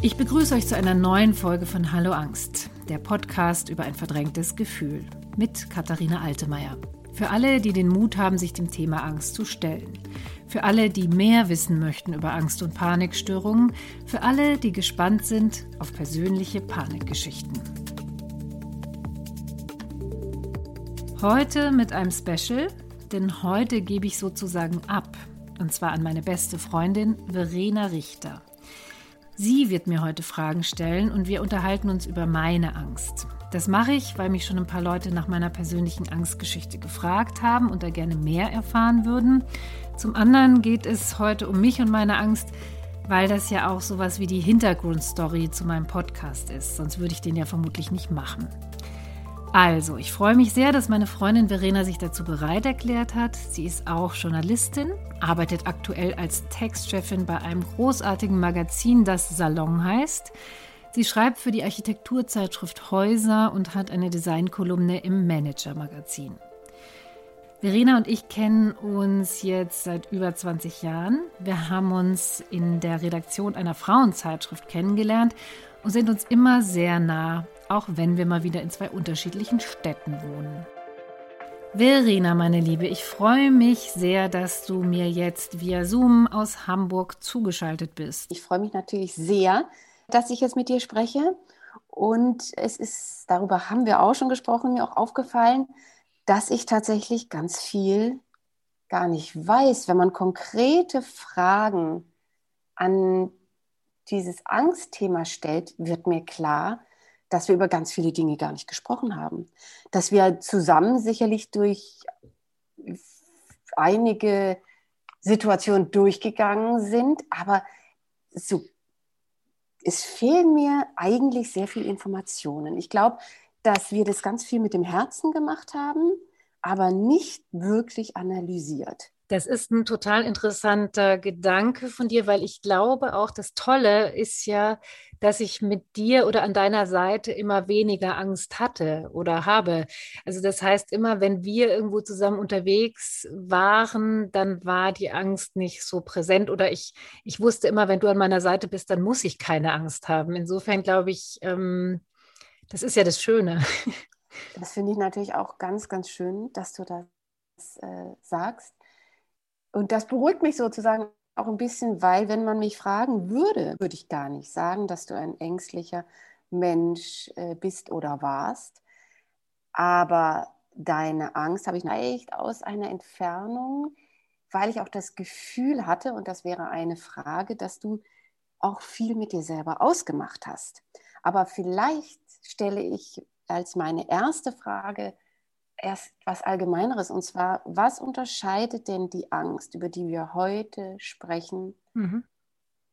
Ich begrüße euch zu einer neuen Folge von Hallo Angst, der Podcast über ein verdrängtes Gefühl mit Katharina Altemeyer. Für alle, die den Mut haben, sich dem Thema Angst zu stellen. Für alle, die mehr wissen möchten über Angst- und Panikstörungen. Für alle, die gespannt sind auf persönliche Panikgeschichten. Heute mit einem Special, denn heute gebe ich sozusagen ab. Und zwar an meine beste Freundin Verena Richter. Sie wird mir heute Fragen stellen und wir unterhalten uns über meine Angst. Das mache ich, weil mich schon ein paar Leute nach meiner persönlichen Angstgeschichte gefragt haben und da gerne mehr erfahren würden. Zum anderen geht es heute um mich und meine Angst, weil das ja auch sowas wie die Hintergrundstory zu meinem Podcast ist. Sonst würde ich den ja vermutlich nicht machen. Also, ich freue mich sehr, dass meine Freundin Verena sich dazu bereit erklärt hat. Sie ist auch Journalistin, arbeitet aktuell als Textchefin bei einem großartigen Magazin, das Salon heißt. Sie schreibt für die Architekturzeitschrift Häuser und hat eine Designkolumne im Manager-Magazin. Verena und ich kennen uns jetzt seit über 20 Jahren. Wir haben uns in der Redaktion einer Frauenzeitschrift kennengelernt und sind uns immer sehr nah, auch wenn wir mal wieder in zwei unterschiedlichen Städten wohnen. Verena, meine Liebe, ich freue mich sehr, dass du mir jetzt via Zoom aus Hamburg zugeschaltet bist. Ich freue mich natürlich sehr, dass ich jetzt mit dir spreche. Und es ist, darüber haben wir auch schon gesprochen, mir auch aufgefallen, dass ich tatsächlich ganz viel gar nicht weiß. Wenn man konkrete Fragen an dieses Angstthema stellt, wird mir klar, dass wir über ganz viele Dinge gar nicht gesprochen haben. Dass wir zusammen sicherlich durch einige Situationen durchgegangen sind, aber so, es fehlen mir eigentlich sehr viele Informationen. Ich glaube, dass wir das ganz viel mit dem Herzen gemacht haben, aber nicht wirklich analysiert. Das ist ein total interessanter Gedanke von dir, weil ich glaube auch, das Tolle ist ja, dass ich mit dir oder an deiner Seite immer weniger Angst hatte oder habe. Also das heißt, immer wenn wir irgendwo zusammen unterwegs waren, dann war die Angst nicht so präsent oder ich, ich wusste immer, wenn du an meiner Seite bist, dann muss ich keine Angst haben. Insofern glaube ich, ähm, das ist ja das Schöne. Das finde ich natürlich auch ganz, ganz schön, dass du das äh, sagst und das beruhigt mich sozusagen auch ein bisschen, weil wenn man mich fragen würde, würde ich gar nicht sagen, dass du ein ängstlicher Mensch äh, bist oder warst. Aber deine Angst habe ich echt aus einer Entfernung, weil ich auch das Gefühl hatte, und das wäre eine Frage, dass du auch viel mit dir selber ausgemacht hast. Aber vielleicht stelle ich als meine erste Frage, erst was Allgemeineres. Und zwar, was unterscheidet denn die Angst, über die wir heute sprechen, mhm.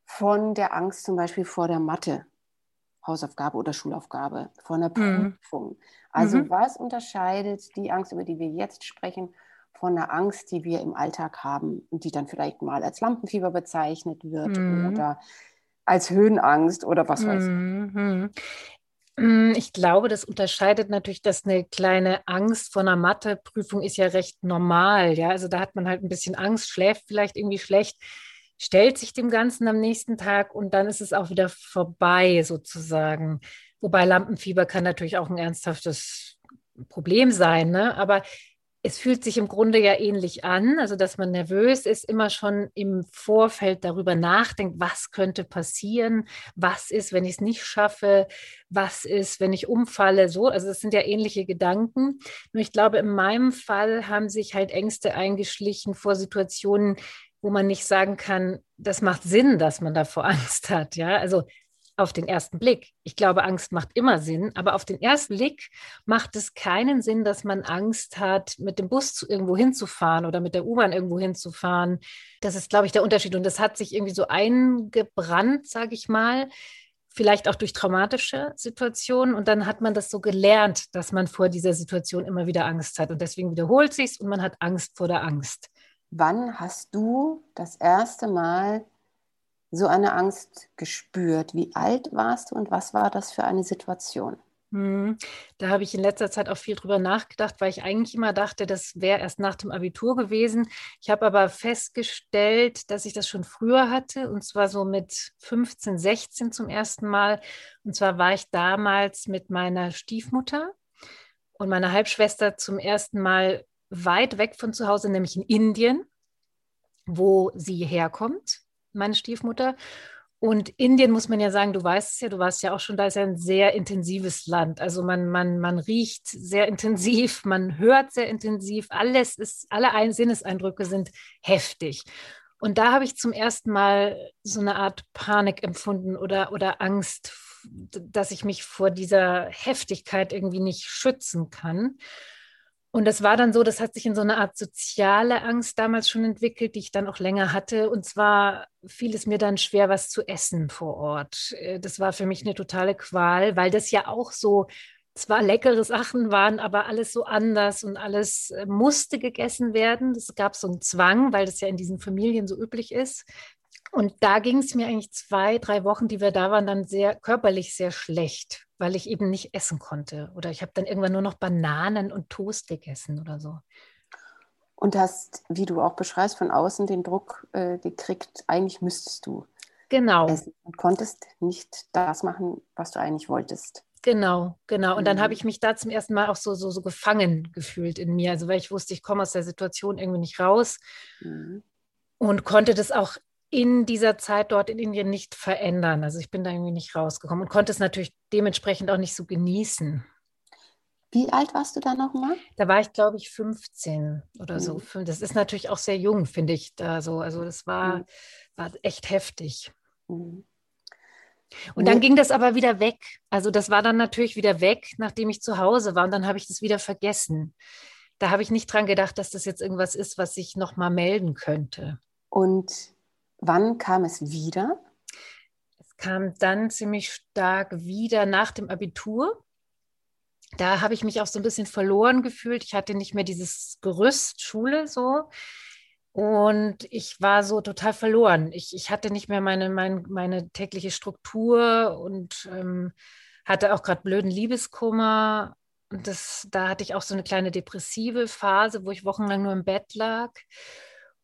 von der Angst zum Beispiel vor der Mathe? Hausaufgabe oder Schulaufgabe, vor einer mhm. Prüfung. Mhm. Also mhm. was unterscheidet die Angst, über die wir jetzt sprechen, von der Angst, die wir im Alltag haben und die dann vielleicht mal als Lampenfieber bezeichnet wird mhm. oder als Höhenangst oder was weiß ich. Mm, ich glaube, das unterscheidet natürlich, dass eine kleine Angst vor einer Matheprüfung ist ja recht normal. Ja, also da hat man halt ein bisschen Angst, schläft vielleicht irgendwie schlecht, stellt sich dem Ganzen am nächsten Tag und dann ist es auch wieder vorbei sozusagen. Wobei Lampenfieber kann natürlich auch ein ernsthaftes Problem sein, ne? Aber es fühlt sich im Grunde ja ähnlich an, also dass man nervös ist, immer schon im Vorfeld darüber nachdenkt, was könnte passieren, was ist, wenn ich es nicht schaffe, was ist, wenn ich umfalle, so. Also das sind ja ähnliche Gedanken. Nur ich glaube, in meinem Fall haben sich halt Ängste eingeschlichen vor Situationen, wo man nicht sagen kann, das macht Sinn, dass man davor Angst hat. Ja, also auf den ersten Blick. Ich glaube, Angst macht immer Sinn, aber auf den ersten Blick macht es keinen Sinn, dass man Angst hat, mit dem Bus zu, irgendwo hinzufahren oder mit der U-Bahn irgendwo hinzufahren. Das ist, glaube ich, der Unterschied. Und das hat sich irgendwie so eingebrannt, sage ich mal. Vielleicht auch durch traumatische Situationen. Und dann hat man das so gelernt, dass man vor dieser Situation immer wieder Angst hat. Und deswegen wiederholt sich es und man hat Angst vor der Angst. Wann hast du das erste Mal so eine Angst gespürt? Wie alt warst du und was war das für eine Situation? Hm, da habe ich in letzter Zeit auch viel drüber nachgedacht, weil ich eigentlich immer dachte, das wäre erst nach dem Abitur gewesen. Ich habe aber festgestellt, dass ich das schon früher hatte, und zwar so mit 15, 16 zum ersten Mal. Und zwar war ich damals mit meiner Stiefmutter und meiner Halbschwester zum ersten Mal weit weg von zu Hause, nämlich in Indien, wo sie herkommt, meine Stiefmutter. Und Indien muss man ja sagen, du weißt es ja, du warst ja auch schon da, ist ja ein sehr intensives Land. Also man, man, man riecht sehr intensiv, man hört sehr intensiv, alles ist, alle Sinneseindrücke sind heftig. Und da habe ich zum ersten Mal so eine Art Panik empfunden oder, oder Angst, dass ich mich vor dieser Heftigkeit irgendwie nicht schützen kann. Und das war dann so, das hat sich in so eine Art soziale Angst damals schon entwickelt, die ich dann auch länger hatte. Und zwar fiel es mir dann schwer, was zu essen vor Ort. Äh, das war für mich eine totale Qual, weil das ja auch so zwar leckere Sachen waren, aber alles so anders und alles äh, musste gegessen werden. Es gab so einen Zwang, weil das ja in diesen Familien so üblich ist. Und da ging es mir eigentlich zwei, drei Wochen, die wir da waren, dann sehr körperlich sehr schlecht, weil ich eben nicht essen konnte. Oder ich habe dann irgendwann nur noch Bananen und Toast gegessen oder so. Und hast, wie du auch beschreibst, von außen den Druck äh, gekriegt, eigentlich müsstest du. Genau. Essen und konntest nicht das machen, was du eigentlich wolltest. Genau, genau. Und dann habe mhm. ich mich da zum ersten Mal auch so, so, so gefangen gefühlt in mir. Also weil ich wusste, ich komme aus der Situation irgendwie nicht raus mhm. und konnte das auch in dieser Zeit dort in Indien nicht verändern. Also ich bin da irgendwie nicht rausgekommen und konnte es natürlich dementsprechend auch nicht so genießen. Wie alt warst du da nochmal? Da war ich, glaube ich, 15 oder so. Mhm. Das ist natürlich auch sehr jung, finde ich da so. Also das war, mhm. war echt heftig. Mhm. Und dann ging das aber wieder weg. Also das war dann natürlich wieder weg, nachdem ich zu Hause war. Und dann habe ich das wieder vergessen. Da habe ich nicht dran gedacht, dass das jetzt irgendwas ist, was ich nochmal melden könnte. Und Wann kam es wieder? Es kam dann ziemlich stark wieder nach dem Abitur. Da habe ich mich auch so ein bisschen verloren gefühlt. Ich hatte nicht mehr dieses Gerüst Schule so. Und ich war so total verloren. Ich, ich hatte nicht mehr meine, meine, meine tägliche Struktur und ähm, hatte auch gerade blöden Liebeskummer. Und das, da hatte ich auch so eine kleine depressive Phase, wo ich wochenlang nur im Bett lag.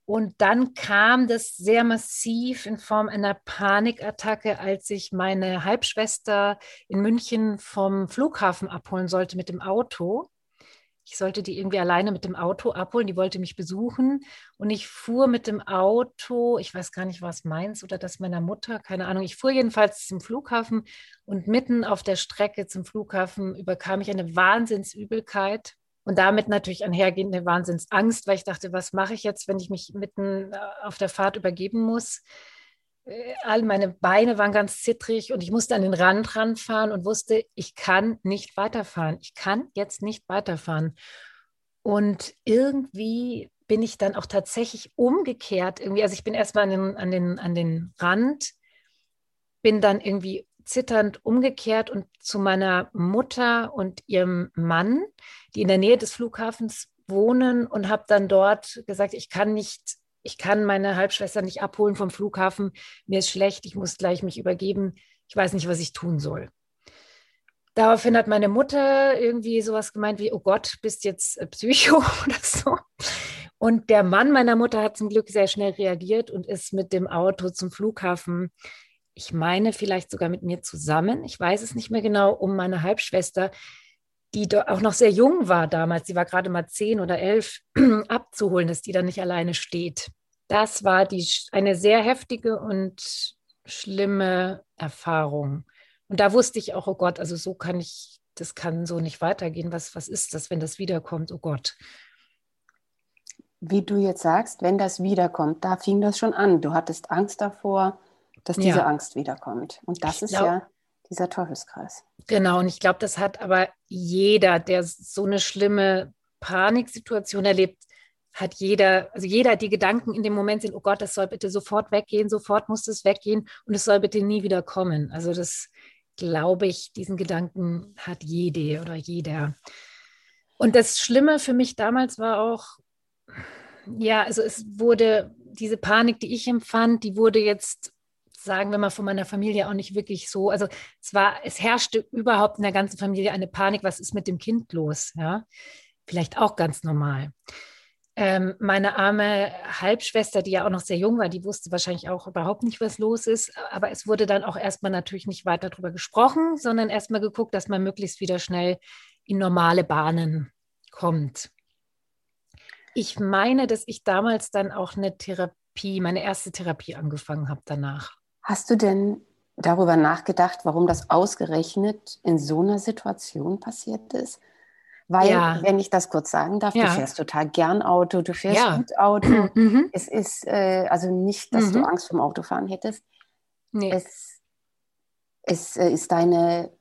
Und dann kam das sehr massiv in Form einer Panikattacke, als ich meine Halbschwester in München vom Flughafen abholen sollte mit dem Auto. Ich sollte die irgendwie alleine mit dem Auto abholen. Die wollte mich besuchen. Und ich fuhr mit dem Auto, ich weiß gar nicht, was meins oder das meiner Mutter, keine Ahnung. Ich fuhr jedenfalls zum Flughafen und mitten auf der Strecke zum Flughafen überkam ich eine Wahnsinnsübelkeit und damit natürlich einhergehende Wahnsinnsangst, weil ich dachte, was mache ich jetzt, wenn ich mich mitten äh, auf der Fahrt übergeben muss? Äh, all meine Beine waren ganz zittrig und ich musste an den Rand ranfahren und wusste, ich kann nicht weiterfahren. Ich kann jetzt nicht weiterfahren. Und irgendwie bin ich dann auch tatsächlich umgekehrt. Irgendwie, also ich bin erstmal an den, an, den, an den Rand, bin dann irgendwie zitternd umgekehrt und zu meiner Mutter und ihrem Mann, die in der Nähe des Flughafens wohnen und habe dann dort gesagt, ich kann nicht, ich kann meine Halbschwester nicht abholen vom Flughafen, mir ist schlecht, ich muss gleich mich übergeben, ich weiß nicht, was ich tun soll. Daraufhin hat meine Mutter irgendwie sowas gemeint wie, oh Gott, bist jetzt Psycho oder so. Und der Mann meiner Mutter hat zum Glück sehr schnell reagiert und ist mit dem Auto zum Flughafen ich meine vielleicht sogar mit mir zusammen, ich weiß es nicht mehr genau, um meine Halbschwester, die auch noch sehr jung war damals, sie war gerade mal zehn oder elf, abzuholen, dass die dann nicht alleine steht. Das war die, eine sehr heftige und schlimme Erfahrung. Und da wusste ich auch, oh Gott, also so kann ich, das kann so nicht weitergehen. Was, was ist das, wenn das wiederkommt? Oh Gott. Wie du jetzt sagst, wenn das wiederkommt, da fing das schon an. Du hattest Angst davor, dass diese ja. Angst wiederkommt. Und das ist glaub, ja dieser Teufelskreis. Genau, und ich glaube, das hat aber jeder, der so eine schlimme Paniksituation erlebt, hat jeder, also jeder die Gedanken in dem Moment sind, oh Gott, das soll bitte sofort weggehen, sofort muss es weggehen und es soll bitte nie wieder kommen. Also das glaube ich, diesen Gedanken hat jede oder jeder. Und das Schlimme für mich damals war auch, ja, also es wurde diese Panik, die ich empfand, die wurde jetzt sagen wir mal, von meiner Familie auch nicht wirklich so. Also es war, es herrschte überhaupt in der ganzen Familie eine Panik, was ist mit dem Kind los? Ja, vielleicht auch ganz normal. Ähm, meine arme Halbschwester, die ja auch noch sehr jung war, die wusste wahrscheinlich auch überhaupt nicht, was los ist. Aber es wurde dann auch erstmal natürlich nicht weiter darüber gesprochen, sondern erstmal geguckt, dass man möglichst wieder schnell in normale Bahnen kommt. Ich meine, dass ich damals dann auch eine Therapie, meine erste Therapie angefangen habe danach. Hast du denn darüber nachgedacht, warum das ausgerechnet in so einer Situation passiert ist? Weil, ja. wenn ich das kurz sagen darf, ja. du fährst total gern Auto, du fährst ja. gut Auto. Mhm. Es ist äh, also nicht, dass mhm. du Angst vom Autofahren hättest. Nee. Es, es äh, ist deine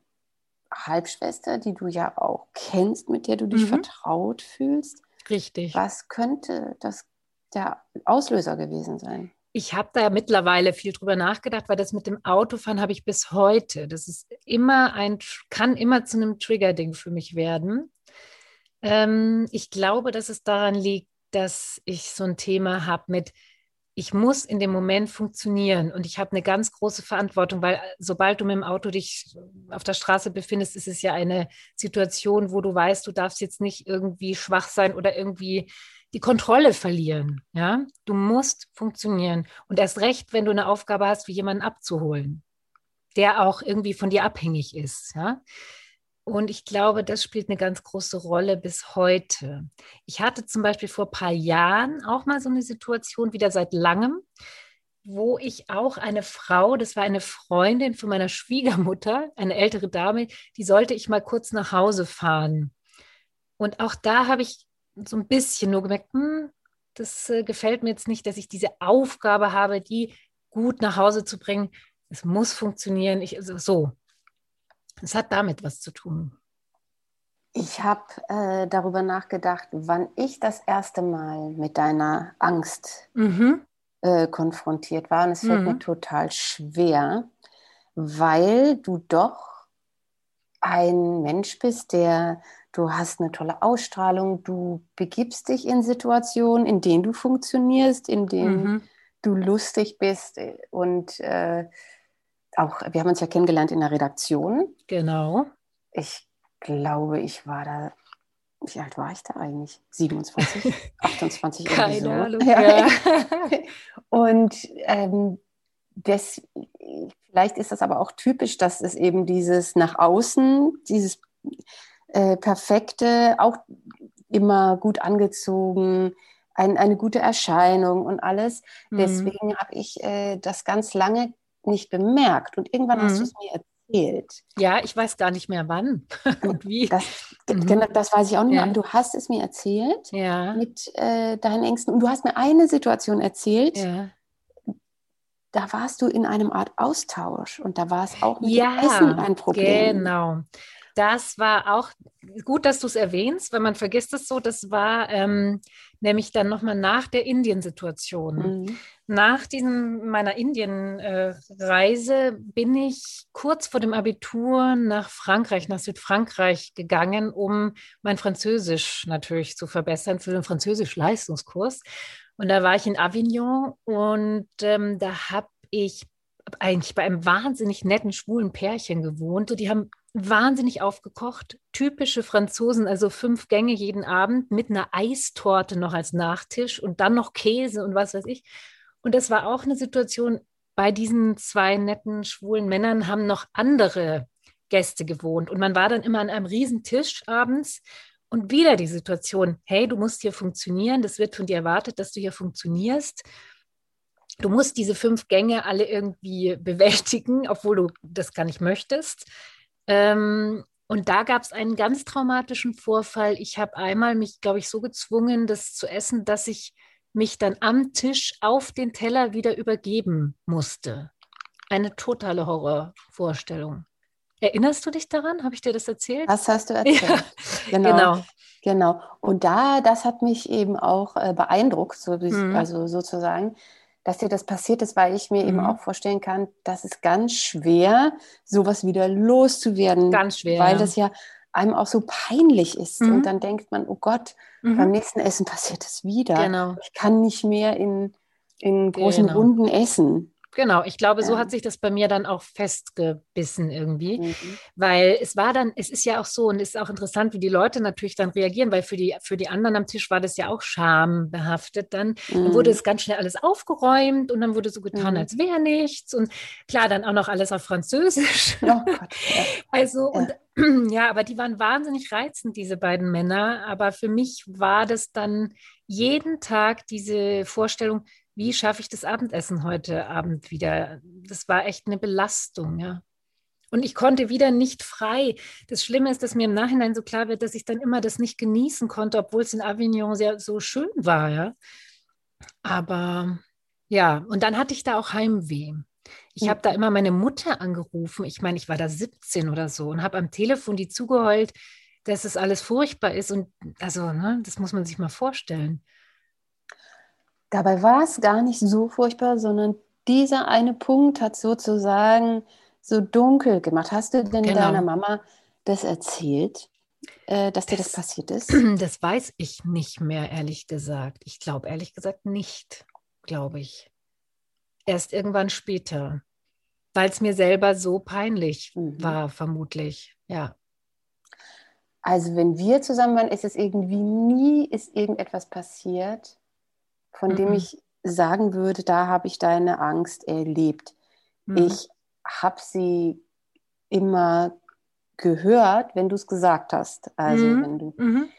Halbschwester, die du ja auch kennst, mit der du dich mhm. vertraut fühlst. Richtig. Was könnte das der Auslöser gewesen sein? Ich habe da mittlerweile viel drüber nachgedacht, weil das mit dem Autofahren habe ich bis heute. Das ist immer ein, kann immer zu einem Trigger-Ding für mich werden. Ähm, ich glaube, dass es daran liegt, dass ich so ein Thema habe mit, ich muss in dem Moment funktionieren und ich habe eine ganz große Verantwortung, weil äh, sobald du mit dem Auto dich auf der Straße befindest, ist es ja eine Situation, wo du weißt, du darfst jetzt nicht irgendwie schwach sein oder irgendwie die Kontrolle verlieren. Ja, du musst funktionieren und erst recht, wenn du eine Aufgabe hast, wie jemanden abzuholen, der auch irgendwie von dir abhängig ist. Ja, und ich glaube, das spielt eine ganz große Rolle bis heute. Ich hatte zum Beispiel vor ein paar Jahren auch mal so eine Situation, wieder seit langem, wo ich auch eine Frau, das war eine Freundin von meiner Schwiegermutter, eine ältere Dame, die sollte ich mal kurz nach Hause fahren. Und auch da habe ich so ein bisschen nur gemerkt, hm, das äh, gefällt mir jetzt nicht, dass ich diese Aufgabe habe, die gut nach Hause zu bringen. Es muss funktionieren. Ich, also so, es hat damit was zu tun. Ich habe äh, darüber nachgedacht, wann ich das erste Mal mit deiner Angst mhm. äh, konfrontiert war. Und es fällt mhm. mir total schwer, weil du doch ein Mensch bist, der, du hast eine tolle Ausstrahlung, du begibst dich in Situationen, in denen du funktionierst, in denen mhm. du lustig bist und äh, auch, wir haben uns ja kennengelernt in der Redaktion. Genau. Ich glaube, ich war da, wie alt war ich da eigentlich? 27, 28 Keine so. Ahnung. Ja. Und ähm, das, vielleicht ist das aber auch typisch, dass es eben dieses nach außen, dieses äh, perfekte, auch immer gut angezogen, ein, eine gute Erscheinung und alles. Mhm. Deswegen habe ich äh, das ganz lange nicht bemerkt. Und irgendwann mhm. hast du es mir erzählt. Ja, ich weiß gar nicht mehr wann und wie. Das, mhm. das weiß ich auch nicht mehr, aber du hast es mir erzählt ja. mit äh, deinen Ängsten. Und du hast mir eine Situation erzählt. Ja. Da warst du in einem Art Austausch und da war es auch mit ja, Essen ein Problem. Genau. Das war auch gut, dass du es erwähnst, weil man vergisst es so. Das war ähm, nämlich dann nochmal nach der Indien-Situation. Mhm. Nach diesem, meiner Indien-Reise äh, bin ich kurz vor dem Abitur nach Frankreich, nach Südfrankreich gegangen, um mein Französisch natürlich zu verbessern für den Französisch-Leistungskurs. Und da war ich in Avignon und ähm, da habe ich eigentlich bei einem wahnsinnig netten schwulen Pärchen gewohnt und die haben wahnsinnig aufgekocht. Typische Franzosen, also fünf Gänge jeden Abend mit einer Eistorte noch als Nachtisch und dann noch Käse und was weiß ich. Und das war auch eine Situation, bei diesen zwei netten schwulen Männern haben noch andere Gäste gewohnt. Und man war dann immer an einem riesen Tisch abends und wieder die Situation, hey, du musst hier funktionieren, das wird von dir erwartet, dass du hier funktionierst. Du musst diese fünf Gänge alle irgendwie bewältigen, obwohl du das gar nicht möchtest. Ähm, und da gab es einen ganz traumatischen Vorfall. Ich habe einmal mich, glaube ich, so gezwungen, das zu essen, dass ich mich dann am Tisch auf den Teller wieder übergeben musste. Eine totale Horrorvorstellung. Erinnerst du dich daran? Habe ich dir das erzählt? Das hast du erzählt. Ja, genau. genau. Genau. Und da, das hat mich eben auch äh, beeindruckt, so, mhm. also sozusagen, dass dir das passiert ist, weil ich mir mhm. eben auch vorstellen kann, dass es ganz schwer, sowas wieder loszuwerden. Ganz schwer. Weil das ja einem auch so peinlich ist. Mhm. Und dann denkt man, oh Gott, mhm. beim nächsten Essen passiert es wieder. Genau. Ich kann nicht mehr in, in großen genau. Runden essen. Genau. Ich glaube, so hat sich das bei mir dann auch festgebissen irgendwie, Mhm. weil es war dann, es ist ja auch so und es ist auch interessant, wie die Leute natürlich dann reagieren, weil für die, für die anderen am Tisch war das ja auch schambehaftet dann. Dann wurde Mhm. es ganz schnell alles aufgeräumt und dann wurde so getan, Mhm. als wäre nichts und klar, dann auch noch alles auf Französisch. Oh Gott. Ja. Also, Ja. und ja, aber die waren wahnsinnig reizend, diese beiden Männer. Aber für mich war das dann jeden Tag diese Vorstellung, wie schaffe ich das Abendessen heute Abend wieder? Das war echt eine Belastung, ja. Und ich konnte wieder nicht frei. Das Schlimme ist, dass mir im Nachhinein so klar wird, dass ich dann immer das nicht genießen konnte, obwohl es in Avignon sehr so schön war, ja. Aber ja, und dann hatte ich da auch Heimweh. Ich habe da immer meine Mutter angerufen. Ich meine, ich war da 17 oder so und habe am Telefon die zugeheult, dass es alles furchtbar ist. Und also, ne, das muss man sich mal vorstellen. Dabei war es gar nicht so furchtbar, sondern dieser eine Punkt hat sozusagen so dunkel gemacht. Hast du denn Genau. deiner Mama das erzählt, äh, dass dir das Das- passiert ist? Das weiß ich nicht mehr, ehrlich gesagt. Ich glaube, ehrlich gesagt, nicht, glaube ich. Erst irgendwann später, weil es mir selber so peinlich Mhm. war, vermutlich. Ja. Also wenn wir zusammen waren, ist es irgendwie nie, ist irgendetwas passiert, von dem Mhm. ich sagen würde, da habe ich deine Angst erlebt. Mhm. Ich habe sie immer gehört, wenn du es gesagt hast. Also Mhm. wenn du Mhm.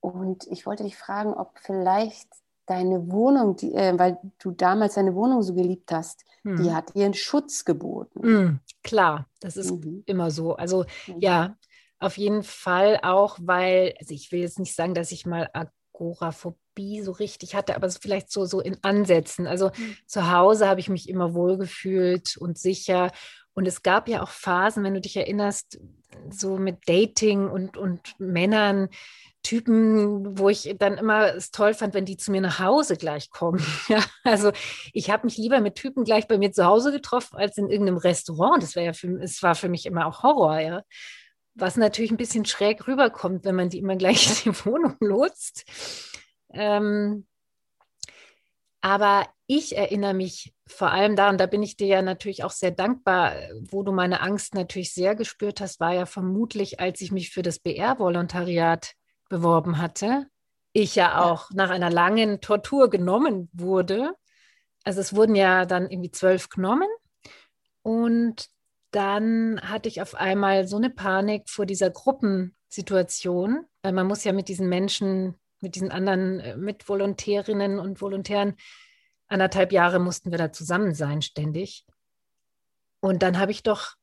Und ich wollte dich fragen, ob vielleicht deine Wohnung, die, äh, weil du damals deine Wohnung so geliebt hast, die Mhm. hat dir einen Schutz geboten. Mhm. Klar, das ist Mhm. immer so. Also Mhm. ja, auf jeden Fall auch, weil, also ich will jetzt nicht sagen, dass ich mal Agoraphobie so richtig hatte, aber vielleicht so, so in Ansätzen. Also Mhm. zu Hause habe ich mich immer wohlgefühlt und sicher. Und es gab ja auch Phasen, wenn du dich erinnerst, so mit Dating und, und Männern, Typen, wo ich dann immer es toll fand, wenn die zu mir nach Hause gleich kommen. Ja, also ich habe mich lieber mit Typen gleich bei mir zu Hause getroffen, als in irgendeinem Restaurant. Das wäre ja für, es war für mich immer auch Horror, ja. Was natürlich ein bisschen schräg rüberkommt, wenn man die immer gleich in die Wohnung lotst. Ähm, aber ich erinnere mich vor allem daran, da bin ich dir ja natürlich auch sehr dankbar, wo du meine Angst natürlich sehr gespürt hast, war ja vermutlich, als ich mich für das BR-Volontariat beworben hatte. Ich ja auch nach einer langen Tortur genommen wurde. Also es wurden ja dann irgendwie zwölf genommen. Und dann hatte ich auf einmal so eine Panik vor dieser Gruppensituation, weil man muss ja mit diesen Menschen, mit diesen anderen äh, Mitvolontärinnen und Volontären, anderthalb Jahre mussten wir da zusammen sein, ständig. Und dann habe ich doch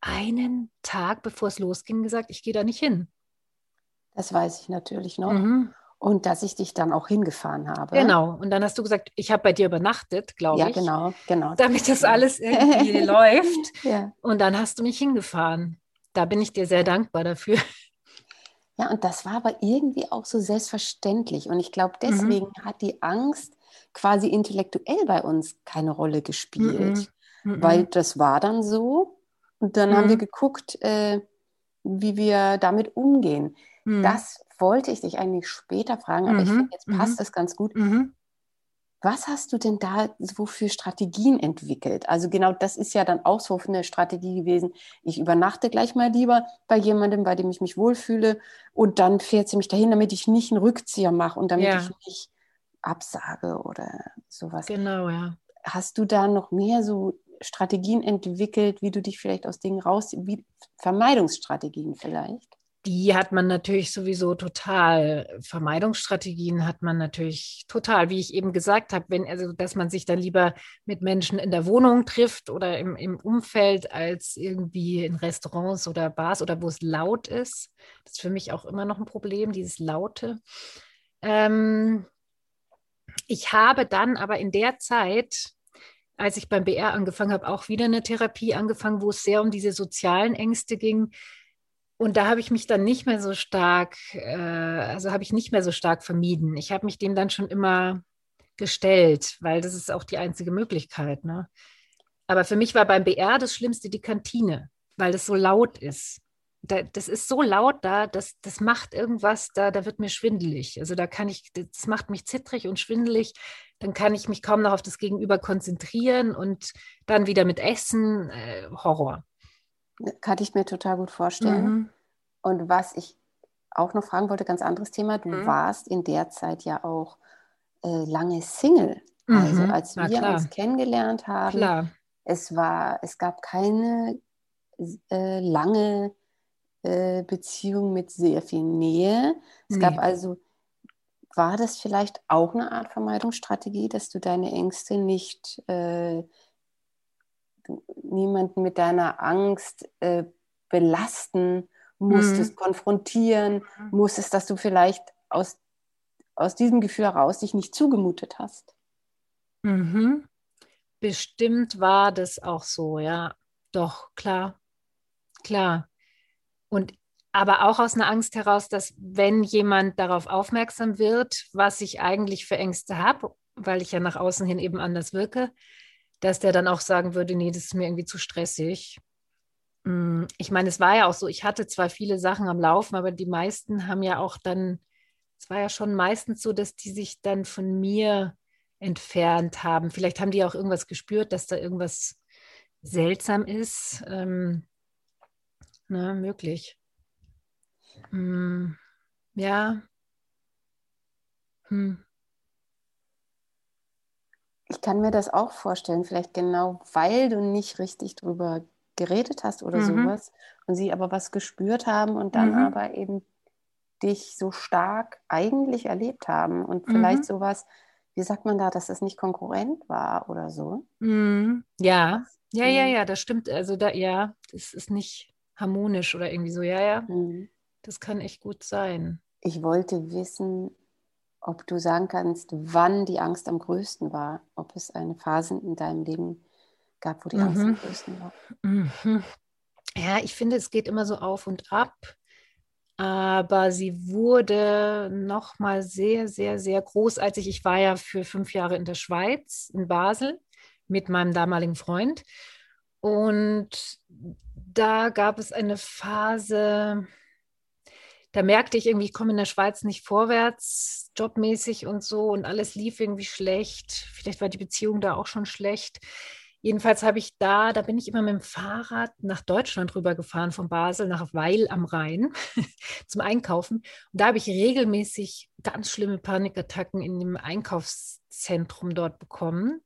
einen Tag, bevor es losging, gesagt, ich gehe da nicht hin. Das weiß ich natürlich noch. Mhm. Und dass ich dich dann auch hingefahren habe. Genau. Und dann hast du gesagt, ich habe bei dir übernachtet, glaube Ja, ich, genau, genau. damit das alles irgendwie läuft. Ja. Und dann hast du mich hingefahren. Da bin ich dir sehr dankbar dafür. Ja, und das war aber irgendwie auch so selbstverständlich. Und ich glaube, Mhm. deswegen hat die Angst quasi intellektuell bei uns keine Rolle gespielt. Mhm. weil das war dann so. Und dann haben Mhm. wir geguckt, äh, wie wir damit umgehen. Mhm. Das wollte ich dich eigentlich später fragen, aber ich Mhm. finde, jetzt passt Mhm. es ganz gut. Was hast du denn da so für Strategien entwickelt? Also genau das ist ja dann auch so eine Strategie gewesen. Ich übernachte gleich mal lieber bei jemandem, bei dem ich mich wohlfühle und dann fährt sie mich dahin, damit ich nicht einen Rückzieher mache und damit Ja. ich nicht absage oder sowas. Genau, ja. Hast du da noch mehr so Strategien entwickelt, wie du dich vielleicht aus Dingen raus, wie Vermeidungsstrategien vielleicht? Die hat man natürlich sowieso total. Vermeidungsstrategien hat man natürlich total, wie ich eben gesagt habe, wenn, also dass man sich dann lieber mit Menschen in der Wohnung trifft oder im, im Umfeld als irgendwie in Restaurants oder Bars oder wo es laut ist. Das ist für mich auch immer noch ein Problem, dieses Laute. Ähm, ich habe dann aber in der Zeit, als ich beim BR angefangen habe, auch wieder eine Therapie angefangen, wo es sehr um diese sozialen Ängste ging. Und da habe ich mich dann nicht mehr so stark, äh, also habe ich nicht mehr so stark vermieden. Ich habe mich dem dann schon immer gestellt, weil das ist auch die einzige Möglichkeit. Ne? Aber für mich war beim BR das Schlimmste die Kantine, weil es so laut ist. da, das ist so laut da, dass das macht irgendwas, da, da wird mir schwindelig. Also da kann ich, das macht mich zittrig und schwindelig. Dann kann ich mich kaum noch auf das Gegenüber konzentrieren und dann wieder mit Essen. Äh, Horror. Kann ich mir total gut vorstellen. Mhm. Und was ich auch noch fragen wollte, ganz anderes Thema. Du mhm. warst in der Zeit ja auch äh, lange Single. Also mhm. als wir uns kennengelernt haben, klar. es war, es gab keine äh, lange äh, Beziehung mit sehr viel Nähe. Es nee. gab also, war das vielleicht auch eine Art Vermeidungsstrategie, dass du deine Ängste nicht äh, niemanden mit deiner Angst äh, belasten musstest, mhm. konfrontieren mhm. musstest, dass du vielleicht aus, aus diesem Gefühl heraus dich nicht zugemutet hast? Mhm. Bestimmt war das auch so, ja. Doch, klar. Klar. Und aber auch aus einer Angst heraus, dass wenn jemand darauf aufmerksam wird, was ich eigentlich für Ängste habe, weil ich ja nach außen hin eben anders wirke, dass der dann auch sagen würde, nee, das ist mir irgendwie zu stressig. Mm, ich meine, es war ja auch so, ich hatte zwar viele Sachen am Laufen, aber die meisten haben ja auch dann, es war ja schon meistens so, dass die sich dann von mir entfernt haben. Vielleicht haben die auch irgendwas gespürt, dass da irgendwas seltsam ist. Ähm, na, möglich. Hm, ja. Hm. Ich kann mir das auch vorstellen, vielleicht genau, weil du nicht richtig drüber geredet hast oder mhm. sowas und sie aber was gespürt haben und dann mhm. aber eben dich so stark eigentlich erlebt haben und vielleicht mhm. sowas, wie sagt man da, dass das nicht konkurrent war oder so? Mhm. Ja, ja, ja, ja, das stimmt. Also da, ja, das ist nicht harmonisch oder irgendwie so, ja, ja. Mhm. Das kann echt gut sein. Ich wollte wissen, ob du sagen kannst, wann die Angst am größten war, ob es eine Phase in deinem Leben gab, wo die mhm. Angst am mhm. größten war. Mhm. Ja, ich finde, es geht immer so auf und ab, aber sie wurde noch mal sehr, sehr, sehr großartig. Ich war ja für fünf Jahre in der Schweiz, in Basel, mit meinem damaligen Freund. Und da gab es eine Phase, da merkte ich irgendwie, ich komme in der Schweiz nicht vorwärts, jobmäßig und so, und alles lief irgendwie schlecht. Vielleicht war die Beziehung da auch schon schlecht. Jedenfalls habe ich da, da bin ich immer mit dem Fahrrad nach Deutschland rübergefahren, von Basel nach Weil am Rhein zum Einkaufen. Und da habe ich regelmäßig ganz schlimme Panikattacken in dem Einkaufszentrum dort bekommen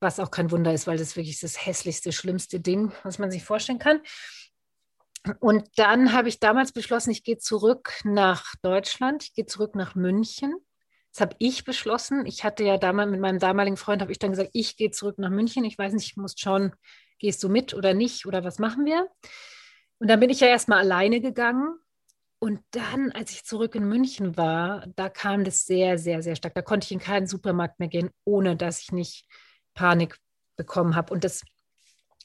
was auch kein Wunder ist, weil das wirklich das hässlichste, schlimmste Ding, was man sich vorstellen kann. Und dann habe ich damals beschlossen, ich gehe zurück nach Deutschland, ich gehe zurück nach München. Das habe ich beschlossen. Ich hatte ja damals mit meinem damaligen Freund, habe ich dann gesagt, ich gehe zurück nach München. Ich weiß nicht, ich muss schauen, gehst du mit oder nicht oder was machen wir? Und dann bin ich ja erstmal alleine gegangen. Und dann, als ich zurück in München war, da kam das sehr, sehr, sehr stark. Da konnte ich in keinen Supermarkt mehr gehen, ohne dass ich nicht Panik bekommen habe. Und das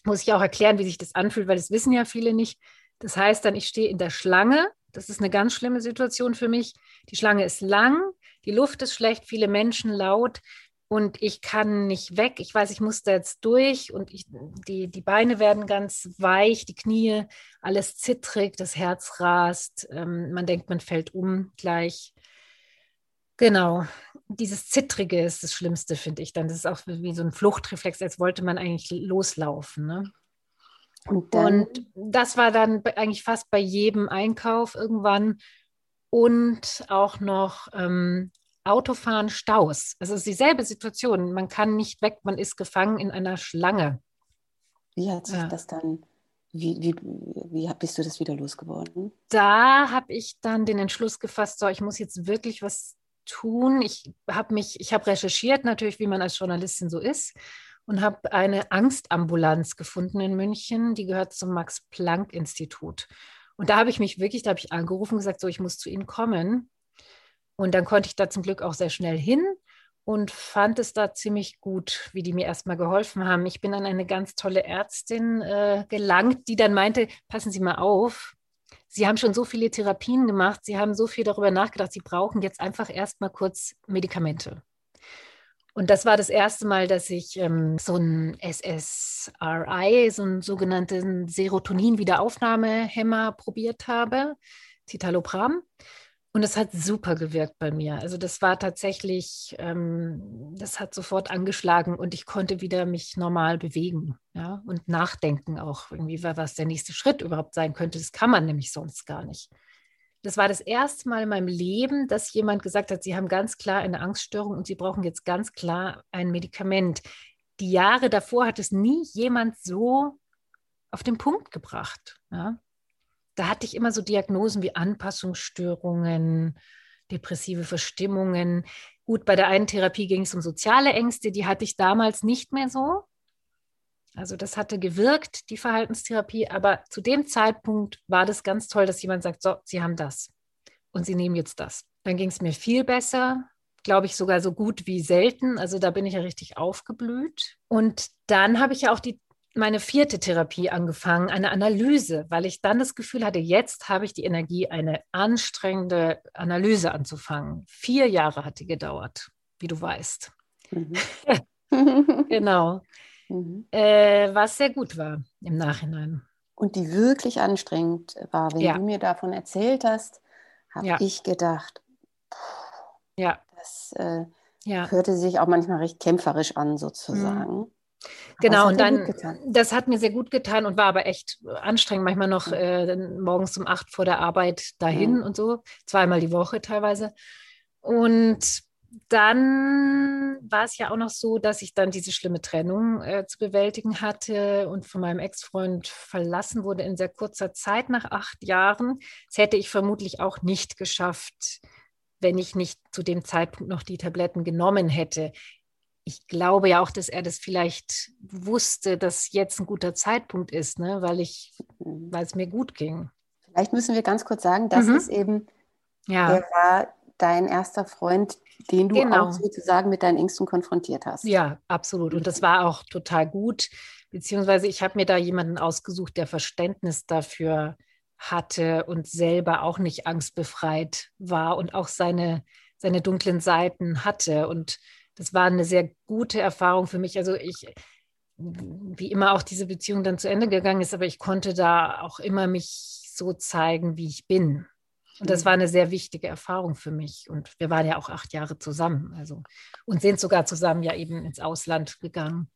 muss ich auch erklären, wie sich das anfühlt, weil das wissen ja viele nicht. Das heißt dann, ich stehe in der Schlange. Das ist eine ganz schlimme Situation für mich. Die Schlange ist lang, die Luft ist schlecht, viele Menschen laut und ich kann nicht weg. Ich weiß, ich muss da jetzt durch und ich, die, die Beine werden ganz weich, die Knie, alles zittrig, das Herz rast. Ähm, man denkt, man fällt um gleich. Genau dieses Zittrige ist das Schlimmste, finde ich dann. Das ist auch wie so ein Fluchtreflex, als wollte man eigentlich loslaufen. Ne? Und, und, das war dann eigentlich fast bei jedem Einkauf irgendwann. Und auch noch ähm, Autofahren, Staus. Also es ist dieselbe Situation. Man kann nicht weg, man ist gefangen in einer Schlange. Wie hat sich ja. das dann, wie, wie, wie bist du das wieder losgeworden? Da habe ich dann den Entschluss gefasst, so, ich muss jetzt wirklich was tun. Ich habe mich, ich habe recherchiert natürlich, wie man als Journalistin so ist und habe eine Angstambulanz gefunden in München, die gehört zum Max Planck Institut. Und da habe ich mich wirklich, da habe ich angerufen und gesagt, so, ich muss zu Ihnen kommen. Und dann konnte ich da zum Glück auch sehr schnell hin und fand es da ziemlich gut, wie die mir erstmal geholfen haben. Ich bin an eine ganz tolle Ärztin äh, gelangt, die dann meinte, passen Sie mal auf, Sie haben schon so viele Therapien gemacht, Sie haben so viel darüber nachgedacht, Sie brauchen jetzt einfach erstmal kurz Medikamente. Und das war das erste Mal, dass ich ähm, so ein SSRI, so einen sogenannten Serotonin-Wiederaufnahmehemmer probiert habe, Citalopram. Und es hat super gewirkt bei mir. Also das war tatsächlich, ähm, das hat sofort angeschlagen und ich konnte wieder mich normal bewegen ja, und nachdenken auch irgendwie, was der nächste Schritt überhaupt sein könnte. Das kann man nämlich sonst gar nicht. Das war das erste Mal in meinem Leben, dass jemand gesagt hat, Sie haben ganz klar eine Angststörung und Sie brauchen jetzt ganz klar ein Medikament. Die Jahre davor hat es nie jemand so auf den Punkt gebracht. Ja? da hatte ich immer so Diagnosen wie Anpassungsstörungen, depressive Verstimmungen. Gut, bei der einen Therapie ging es um soziale Ängste, die hatte ich damals nicht mehr so. Also das hatte gewirkt, die Verhaltenstherapie, aber zu dem Zeitpunkt war das ganz toll, dass jemand sagt, so, Sie haben das und Sie nehmen jetzt das. Dann ging es mir viel besser, glaube ich sogar so gut wie selten. Also da bin ich ja richtig aufgeblüht. Und dann habe ich ja auch die meine vierte Therapie angefangen, eine Analyse, weil ich dann das Gefühl hatte, jetzt habe ich die Energie, eine anstrengende Analyse anzufangen. Vier Jahre hat die gedauert, wie du weißt. Mhm. genau. Mhm. Äh, was sehr gut war im Nachhinein. Und die wirklich anstrengend war, wenn ja. du mir davon erzählt hast, habe ja. ich gedacht, ja. das äh, ja. hörte sich auch manchmal recht kämpferisch an, sozusagen. Mhm. Genau, und dann, das hat mir sehr gut getan und war aber echt anstrengend, manchmal noch äh, morgens um acht vor der Arbeit dahin mhm. und so, zweimal die Woche teilweise. Und dann war es ja auch noch so, dass ich dann diese schlimme Trennung äh, zu bewältigen hatte und von meinem Ex-Freund verlassen wurde in sehr kurzer Zeit nach acht Jahren. Das hätte ich vermutlich auch nicht geschafft, wenn ich nicht zu dem Zeitpunkt noch die Tabletten genommen hätte ich glaube ja auch, dass er das vielleicht wusste, dass jetzt ein guter Zeitpunkt ist, ne? weil ich, mhm. weil es mir gut ging. Vielleicht müssen wir ganz kurz sagen, das mhm. ist eben, ja. der war dein erster Freund, den du genau. auch sozusagen mit deinen Ängsten konfrontiert hast. Ja, absolut. Und das war auch total gut. Beziehungsweise ich habe mir da jemanden ausgesucht, der Verständnis dafür hatte und selber auch nicht angstbefreit war und auch seine, seine dunklen Seiten hatte. Und das war eine sehr gute Erfahrung für mich. Also ich, wie immer auch diese Beziehung dann zu Ende gegangen ist, aber ich konnte da auch immer mich so zeigen, wie ich bin. Und das mhm. war eine sehr wichtige Erfahrung für mich. Und wir waren ja auch acht Jahre zusammen, also und sind sogar zusammen ja eben ins Ausland gegangen.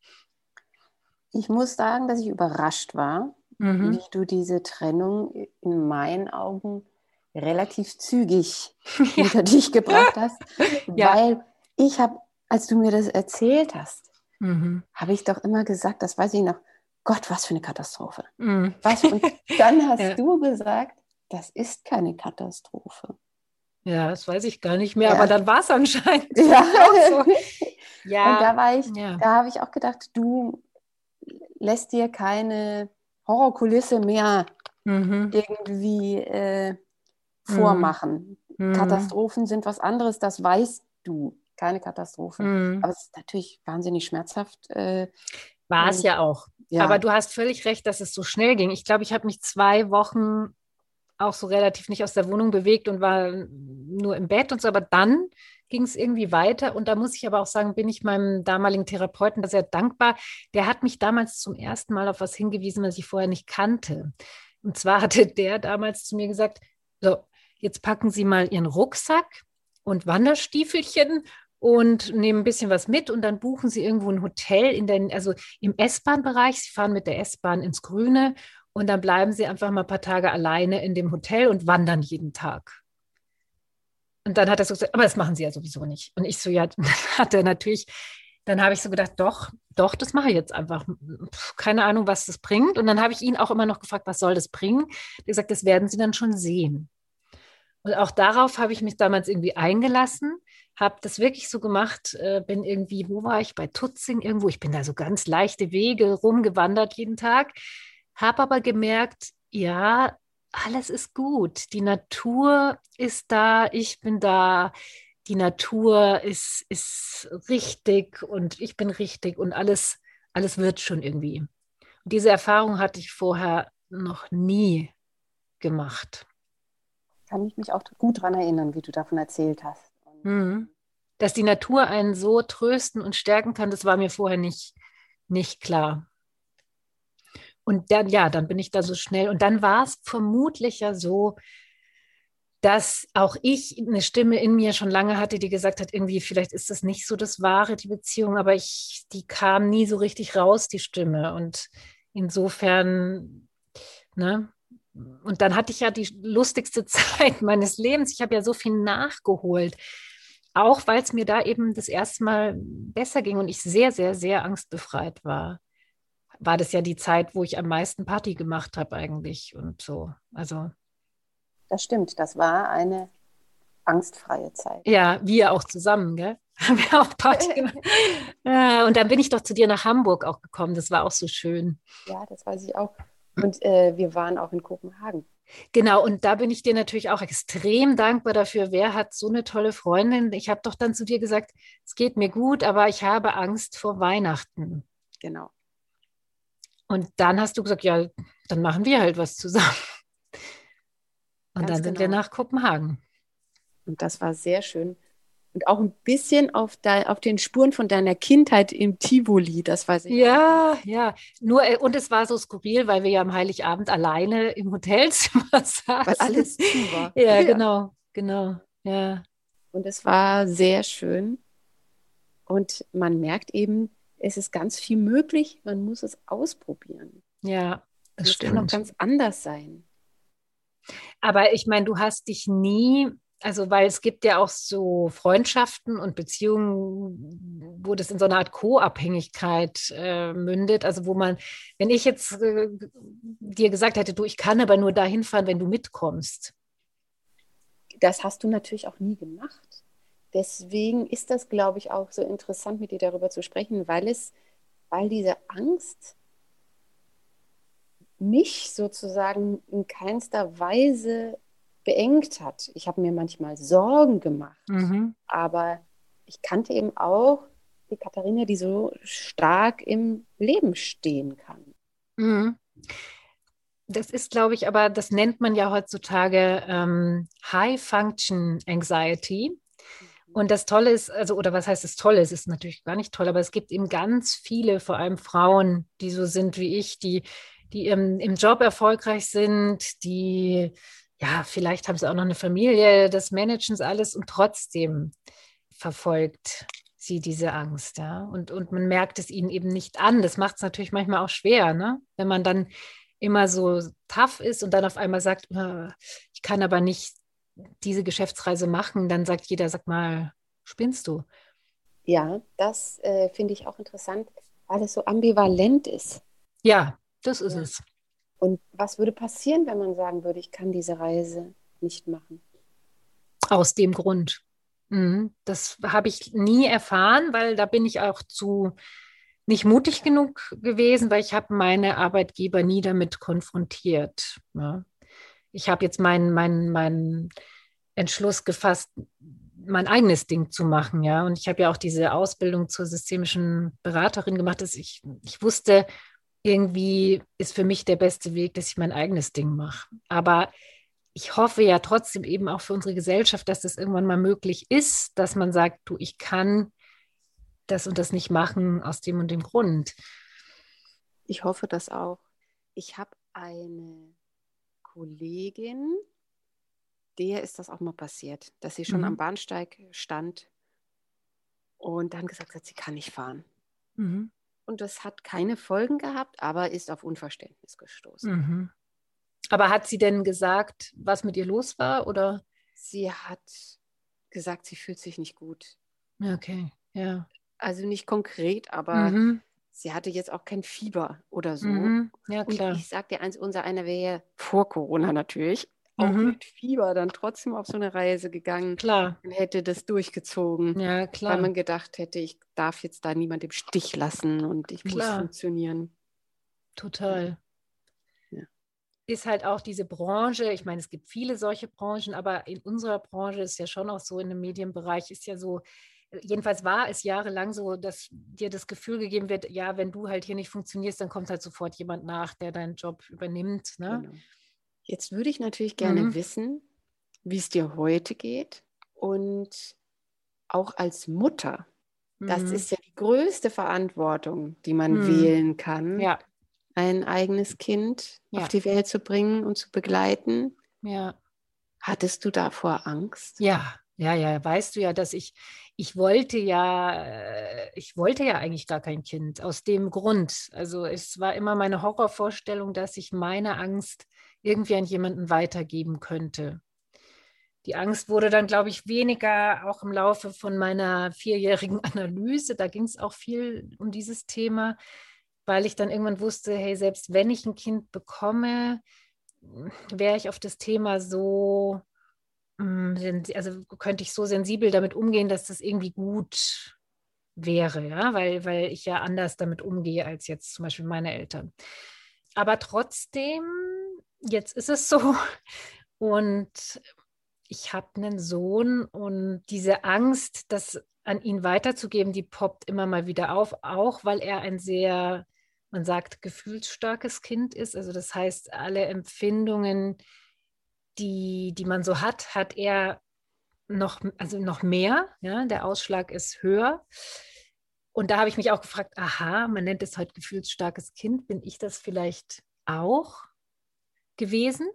Ich muss sagen, dass ich überrascht war, mhm. wie du diese Trennung in meinen Augen relativ zügig ja. hinter dich gebracht hast, ja. weil ich habe als du mir das erzählt hast, mhm. habe ich doch immer gesagt, das weiß ich noch, Gott, was für eine Katastrophe. Mhm. Was? Und dann hast ja. du gesagt, das ist keine Katastrophe. Ja, das weiß ich gar nicht mehr, ja. aber dann war es anscheinend. Ja. so. ja. Und da war ich, ja. da habe ich auch gedacht, du lässt dir keine Horrorkulisse mehr mhm. irgendwie äh, mhm. vormachen. Mhm. Katastrophen sind was anderes, das weißt du keine Katastrophe. Mhm. Aber es ist natürlich wahnsinnig schmerzhaft. Äh, War es ja auch. Ja. Aber du hast völlig recht, dass es so schnell ging. Ich glaube, ich habe mich zwei Wochen auch so relativ nicht aus der Wohnung bewegt und war nur im Bett und so. Aber dann ging es irgendwie weiter. Und da muss ich aber auch sagen, bin ich meinem damaligen Therapeuten sehr dankbar. Der hat mich damals zum ersten Mal auf was hingewiesen, was ich vorher nicht kannte. Und zwar hatte der damals zu mir gesagt, so, jetzt packen Sie mal Ihren Rucksack und Wanderstiefelchen und nehmen ein bisschen was mit und dann buchen sie irgendwo ein Hotel in den, also im S-Bahn-Bereich. Sie fahren mit der S-Bahn ins Grüne und dann bleiben sie einfach mal ein paar Tage alleine in dem Hotel und wandern jeden Tag. Und dann hat er so gesagt, aber das machen sie ja sowieso nicht. Und ich so, ja, hat er natürlich, dann habe ich so gedacht, doch, doch, das mache ich jetzt einfach. Keine Ahnung, was das bringt. Und dann habe ich ihn auch immer noch gefragt, was soll das bringen? Er hat gesagt, das werden sie dann schon sehen. Und auch darauf habe ich mich damals irgendwie eingelassen habe das wirklich so gemacht, äh, bin irgendwie, wo war ich? Bei Tutzing irgendwo. Ich bin da so ganz leichte Wege rumgewandert jeden Tag, habe aber gemerkt, ja, alles ist gut. Die Natur ist da, ich bin da, die Natur ist, ist richtig und ich bin richtig und alles, alles wird schon irgendwie. Und diese Erfahrung hatte ich vorher noch nie gemacht. Kann ich mich auch gut daran erinnern, wie du davon erzählt hast. Mhm. dass die Natur einen so trösten und stärken kann, das war mir vorher nicht, nicht klar. Und dann, ja, dann bin ich da so schnell. Und dann war es vermutlich ja so, dass auch ich eine Stimme in mir schon lange hatte, die gesagt hat, irgendwie, vielleicht ist das nicht so das Wahre, die Beziehung, aber ich, die kam nie so richtig raus, die Stimme. Und insofern, ne, und dann hatte ich ja die lustigste Zeit meines Lebens. Ich habe ja so viel nachgeholt. Auch weil es mir da eben das erste Mal besser ging und ich sehr, sehr, sehr angstbefreit war. War das ja die Zeit, wo ich am meisten Party gemacht habe eigentlich und so. Also. Das stimmt, das war eine angstfreie Zeit. Ja, wir auch zusammen, gell? Haben wir auch Party gemacht. ja, und dann bin ich doch zu dir nach Hamburg auch gekommen. Das war auch so schön. Ja, das weiß ich auch. Und äh, wir waren auch in Kopenhagen. Genau, und da bin ich dir natürlich auch extrem dankbar dafür. Wer hat so eine tolle Freundin? Ich habe doch dann zu dir gesagt, es geht mir gut, aber ich habe Angst vor Weihnachten. Genau. Und dann hast du gesagt, ja, dann machen wir halt was zusammen. Und Ganz dann sind genau. wir nach Kopenhagen. Und das war sehr schön und auch ein bisschen auf, de, auf den Spuren von deiner Kindheit im Tivoli, das weiß ich. Ja, auch. ja. Nur, äh, und es war so skurril, weil wir ja am Heiligabend alleine im Hotelzimmer saßen. Weil alles zu war. Ja, ja, genau, genau, ja. Und es war sehr schön. Und man merkt eben, es ist ganz viel möglich, man muss es ausprobieren. Ja, das, das stimmt. kann auch ganz anders sein. Aber ich meine, du hast dich nie also, weil es gibt ja auch so Freundschaften und Beziehungen, wo das in so eine Art Co-Abhängigkeit äh, mündet. Also, wo man, wenn ich jetzt äh, dir gesagt hätte, du, ich kann aber nur dahin fahren, wenn du mitkommst. Das hast du natürlich auch nie gemacht. Deswegen ist das, glaube ich, auch so interessant, mit dir darüber zu sprechen, weil es, weil diese Angst mich sozusagen in keinster Weise beengt hat. Ich habe mir manchmal Sorgen gemacht, mhm. aber ich kannte eben auch die Katharina, die so stark im Leben stehen kann. Mhm. Das ist, glaube ich, aber das nennt man ja heutzutage ähm, High Function Anxiety. Und das Tolle ist, also, oder was heißt das Tolle? Es ist natürlich gar nicht toll, aber es gibt eben ganz viele, vor allem Frauen, die so sind wie ich, die, die im, im Job erfolgreich sind, die ja, vielleicht haben sie auch noch eine Familie des Managens alles und trotzdem verfolgt sie diese Angst, ja. Und, und man merkt es ihnen eben nicht an. Das macht es natürlich manchmal auch schwer, ne? Wenn man dann immer so tough ist und dann auf einmal sagt, äh, ich kann aber nicht diese Geschäftsreise machen, dann sagt jeder, sag mal, spinnst du? Ja, das äh, finde ich auch interessant, weil es so ambivalent ist. Ja, das ist ja. es. Und was würde passieren, wenn man sagen würde, ich kann diese Reise nicht machen? Aus dem Grund. Mhm. Das habe ich nie erfahren, weil da bin ich auch zu nicht mutig genug gewesen, weil ich habe meine Arbeitgeber nie damit konfrontiert. Ja. Ich habe jetzt meinen mein, mein Entschluss gefasst, mein eigenes Ding zu machen, ja. Und ich habe ja auch diese Ausbildung zur systemischen Beraterin gemacht, dass ich, ich wusste, irgendwie ist für mich der beste Weg, dass ich mein eigenes Ding mache. Aber ich hoffe ja trotzdem eben auch für unsere Gesellschaft, dass das irgendwann mal möglich ist, dass man sagt, du, ich kann das und das nicht machen aus dem und dem Grund. Ich hoffe das auch. Ich habe eine Kollegin, der ist das auch mal passiert, dass sie schon mhm. am Bahnsteig stand und dann gesagt hat, sie kann nicht fahren. Mhm und das hat keine Folgen gehabt, aber ist auf Unverständnis gestoßen. Mhm. Aber hat sie denn gesagt, was mit ihr los war? Oder? Sie hat gesagt, sie fühlt sich nicht gut. Okay, ja. Also nicht konkret, aber mhm. Sie hatte jetzt auch kein Fieber oder so. Mhm. Ja, klar. Und ich sagte eins, unser einer wäre vor Corona natürlich auch mhm. mit Fieber dann trotzdem auf so eine Reise gegangen. Klar. Und hätte das durchgezogen. Ja, klar. Weil man gedacht hätte, ich darf jetzt da niemand im Stich lassen und ich klar. muss funktionieren. Total. Ja. Ist halt auch diese Branche, ich meine, es gibt viele solche Branchen, aber in unserer Branche ist ja schon auch so, in dem Medienbereich ist ja so, jedenfalls war es jahrelang so, dass dir das Gefühl gegeben wird, ja, wenn du halt hier nicht funktionierst, dann kommt halt sofort jemand nach, der deinen Job übernimmt. Ne? Genau. Jetzt würde ich natürlich gerne mhm. wissen, wie es dir heute geht und auch als Mutter, mhm. das ist ja die größte Verantwortung, die man mhm. wählen kann. Ja. Ein eigenes Kind ja. auf die Welt zu bringen und zu begleiten. Ja. Hattest du davor Angst? Ja, ja, ja, weißt du ja, dass ich, ich wollte ja, äh, ich wollte ja eigentlich gar kein Kind aus dem Grund. Also es war immer meine Horrorvorstellung, dass ich meine Angst irgendwie an jemanden weitergeben könnte. Die Angst wurde dann, glaube ich, weniger auch im Laufe von meiner vierjährigen Analyse. Da ging es auch viel um dieses Thema, weil ich dann irgendwann wusste, hey, selbst wenn ich ein Kind bekomme, wäre ich auf das Thema so also könnte ich so sensibel damit umgehen, dass das irgendwie gut wäre, ja, weil, weil ich ja anders damit umgehe als jetzt zum Beispiel meine Eltern. Aber trotzdem, jetzt ist es so und ich habe einen Sohn und diese Angst, das an ihn weiterzugeben, die poppt immer mal wieder auf, auch weil er ein sehr, man sagt, gefühlsstarkes Kind ist. Also das heißt, alle Empfindungen, die, die man so hat, hat er noch, also noch mehr. Ja? Der Ausschlag ist höher. Und da habe ich mich auch gefragt, aha, man nennt es heute gefühlsstarkes Kind. Bin ich das vielleicht auch gewesen?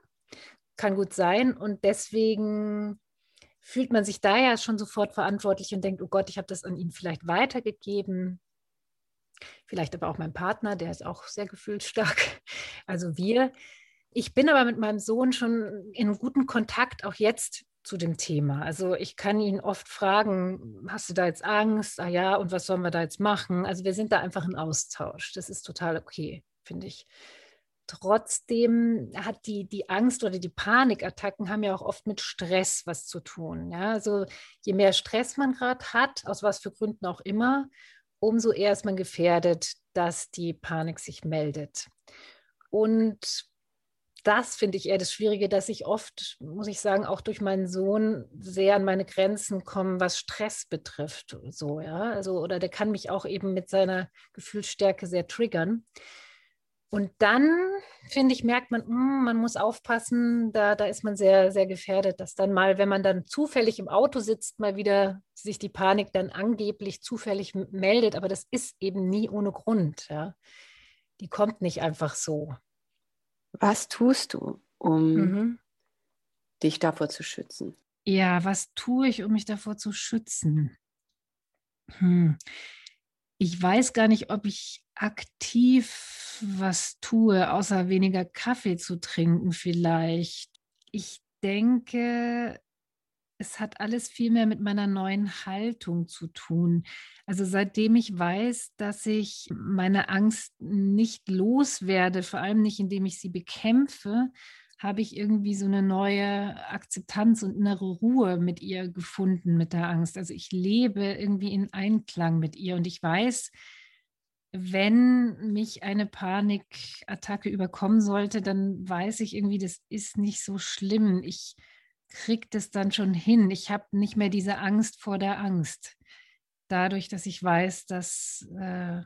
Kann gut sein. Und deswegen fühlt man sich da ja schon sofort verantwortlich und denkt, oh Gott, ich habe das an ihn vielleicht weitergegeben. Vielleicht aber auch mein Partner, der ist auch sehr gefühlsstark. Also wir. Ich bin aber mit meinem Sohn schon in guten Kontakt, auch jetzt zu dem Thema. Also ich kann ihn oft fragen, hast du da jetzt Angst? Ah ja, und was sollen wir da jetzt machen? Also wir sind da einfach im Austausch. Das ist total okay, finde ich. Trotzdem hat die, die Angst oder die Panikattacken haben ja auch oft mit Stress was zu tun. Ja? Also je mehr Stress man gerade hat, aus was für Gründen auch immer, umso eher ist man gefährdet, dass die Panik sich meldet. Und das finde ich eher das Schwierige, dass ich oft, muss ich sagen, auch durch meinen Sohn sehr an meine Grenzen komme, was Stress betrifft. So, ja. Also, oder der kann mich auch eben mit seiner Gefühlsstärke sehr triggern. Und dann, finde ich, merkt man, mh, hm, man muss aufpassen, da, da ist man sehr, sehr gefährdet, dass dann mal, wenn man dann zufällig im Auto sitzt, mal wieder sich die Panik dann angeblich zufällig meldet. Aber das ist eben nie ohne Grund. Ja. Die kommt nicht einfach so. Was tust du, um mhm. dich davor zu schützen? Ja, was tue ich, um mich davor zu schützen? Hm. Ich weiß gar nicht, ob ich aktiv was tue, außer weniger Kaffee zu trinken vielleicht. Ich denke, es hat alles viel mehr mit meiner neuen Haltung zu tun. Also seitdem ich weiß, dass ich meine Angst nicht loswerde, vor allem nicht indem ich sie bekämpfe, habe ich irgendwie so eine neue Akzeptanz und innere Ruhe mit ihr gefunden, mit der Angst. Also ich lebe irgendwie in Einklang mit ihr und ich weiß, wenn mich eine Panikattacke überkommen sollte, dann weiß ich irgendwie, das ist nicht so schlimm. Ich kriegt es dann schon hin. Ich habe nicht mehr diese Angst vor der Angst. Dadurch, dass ich weiß, dass, äh,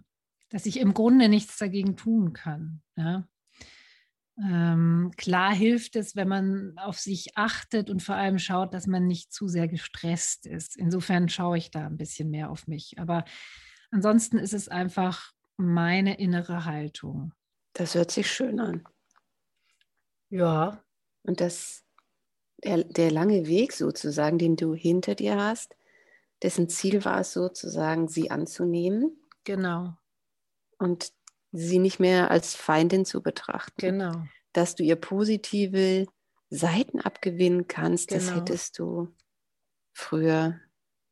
dass ich im Grunde nichts dagegen tun kann. Ja? Ähm, klar hilft es, wenn man auf sich achtet und vor allem schaut, dass man nicht zu sehr gestresst ist. Insofern schaue ich da ein bisschen mehr auf mich. Aber ansonsten ist es einfach meine innere Haltung. Das hört sich schön an. Ja. Und das der, der lange Weg sozusagen, den du hinter dir hast, dessen Ziel war es sozusagen, sie anzunehmen. Genau. Und sie nicht mehr als Feindin zu betrachten. Genau. Dass du ihr positive Seiten abgewinnen kannst, genau. das hättest du früher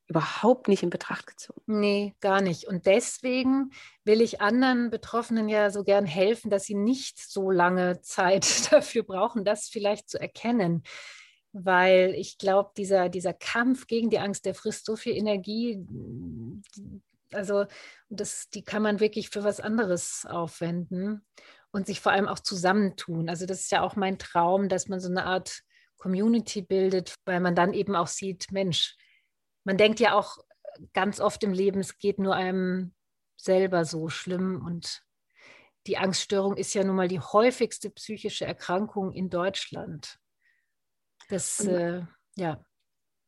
überhaupt nicht in Betracht gezogen. Nee, gar nicht. Und deswegen will ich anderen Betroffenen ja so gern helfen, dass sie nicht so lange Zeit dafür brauchen, das vielleicht zu erkennen weil ich glaube, dieser, dieser Kampf gegen die Angst, der frisst so viel Energie. Also das, die kann man wirklich für was anderes aufwenden und sich vor allem auch zusammentun. Also das ist ja auch mein Traum, dass man so eine Art Community bildet, weil man dann eben auch sieht, Mensch, man denkt ja auch ganz oft im Leben, es geht nur einem selber so schlimm und die Angststörung ist ja nun mal die häufigste psychische Erkrankung in Deutschland. Das, und man, äh, ja.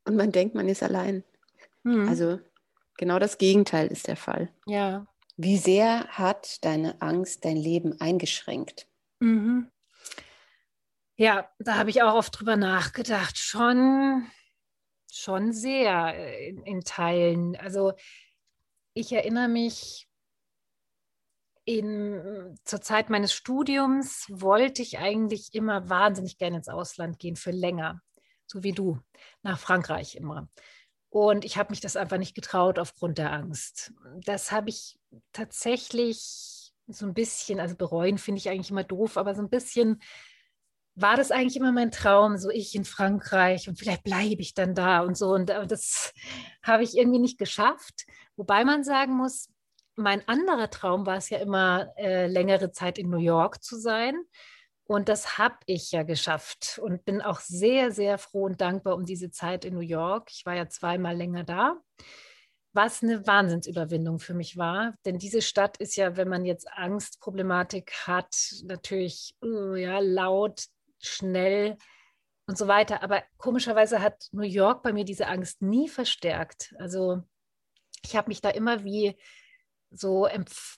Und man denkt, man ist allein. Mhm. Also genau das Gegenteil ist der Fall. Ja. Wie sehr hat deine Angst dein Leben eingeschränkt? Mhm. Ja, da habe ich auch oft drüber nachgedacht. Schon, schon sehr äh, in, in Teilen. Also ich erinnere mich, in, zur Zeit meines Studiums wollte ich eigentlich immer wahnsinnig gerne ins Ausland gehen für länger, so wie du, nach Frankreich immer. Und ich habe mich das einfach nicht getraut aufgrund der Angst. Das habe ich tatsächlich so ein bisschen, also bereuen finde ich eigentlich immer doof, aber so ein bisschen war das eigentlich immer mein Traum, so ich in Frankreich und vielleicht bleibe ich dann da und so. Und äh, das habe ich irgendwie nicht geschafft. Wobei man sagen muss, mein anderer Traum war es ja immer, äh, längere Zeit in New York zu sein. Und das habe ich ja geschafft und bin auch sehr, sehr froh und dankbar um diese Zeit in New York. Ich war ja zweimal länger da, was eine Wahnsinnsüberwindung für mich war. Denn diese Stadt ist ja, wenn man jetzt Angstproblematik hat, natürlich uh, ja, laut, schnell und so weiter. Aber komischerweise hat New York bei mir diese Angst nie verstärkt. Also ich habe mich da immer wie so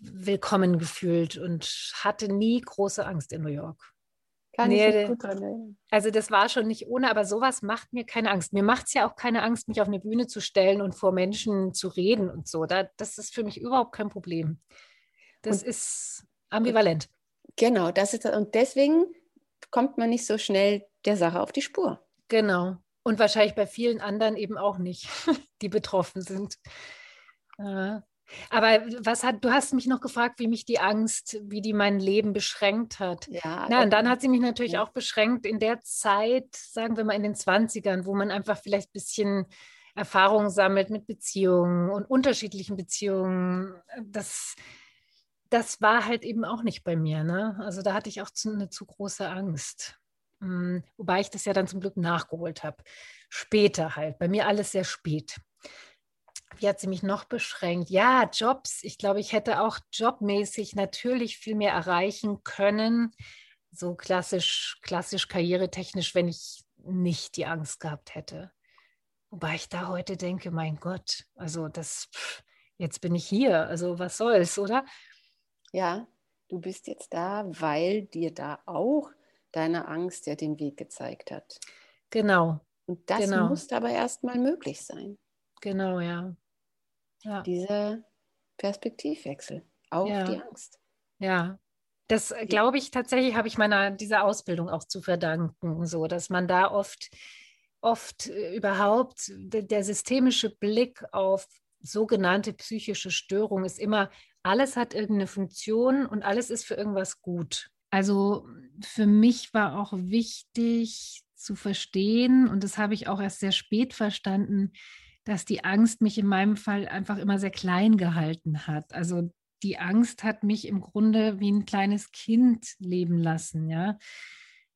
willkommen gefühlt und hatte nie große Angst in New York. Kann nee, ich mich gut dran Also das war schon nicht ohne, aber sowas macht mir keine Angst. Mir macht es ja auch keine Angst, mich auf eine Bühne zu stellen und vor Menschen zu reden und so. Da, das ist für mich überhaupt kein Problem. Das und, ist ambivalent. Genau, das ist und deswegen kommt man nicht so schnell der Sache auf die Spur. Genau. Und wahrscheinlich bei vielen anderen eben auch nicht, die betroffen sind. Äh, aber was hat, du hast mich noch gefragt, wie mich die Angst, wie die mein Leben beschränkt hat. Ja, Na, und dann hat sie mich natürlich ja. auch beschränkt in der Zeit, sagen wir mal in den 20ern, wo man einfach vielleicht ein bisschen Erfahrung sammelt mit Beziehungen und unterschiedlichen Beziehungen. Das, das war halt eben auch nicht bei mir. Ne? Also da hatte ich auch zu, eine zu große Angst. Hm, wobei ich das ja dann zum Glück nachgeholt habe. Später halt. Bei mir alles sehr spät wie hat sie mich noch beschränkt? Ja, Jobs. Ich glaube, ich hätte auch jobmäßig natürlich viel mehr erreichen können, so klassisch, klassisch karrieretechnisch, wenn ich nicht die Angst gehabt hätte. Wobei ich da heute denke, mein Gott, also das, jetzt bin ich hier, also was soll's, oder? Ja, du bist jetzt da, weil dir da auch deine Angst ja den Weg gezeigt hat. Genau. Und das genau. muss aber erstmal möglich sein. Genau, ja. Ja. Dieser Perspektivwechsel auf ja. die Angst. Ja, das äh, glaube ich tatsächlich, habe ich meiner dieser Ausbildung auch zu verdanken, so dass man da oft, oft äh, überhaupt der systemische Blick auf sogenannte psychische Störung ist immer, alles hat irgendeine Funktion und alles ist für irgendwas gut. Also für mich war auch wichtig zu verstehen, und das habe ich auch erst sehr spät verstanden, dass die Angst mich in meinem Fall einfach immer sehr klein gehalten hat. Also die Angst hat mich im Grunde wie ein kleines Kind leben lassen, ja.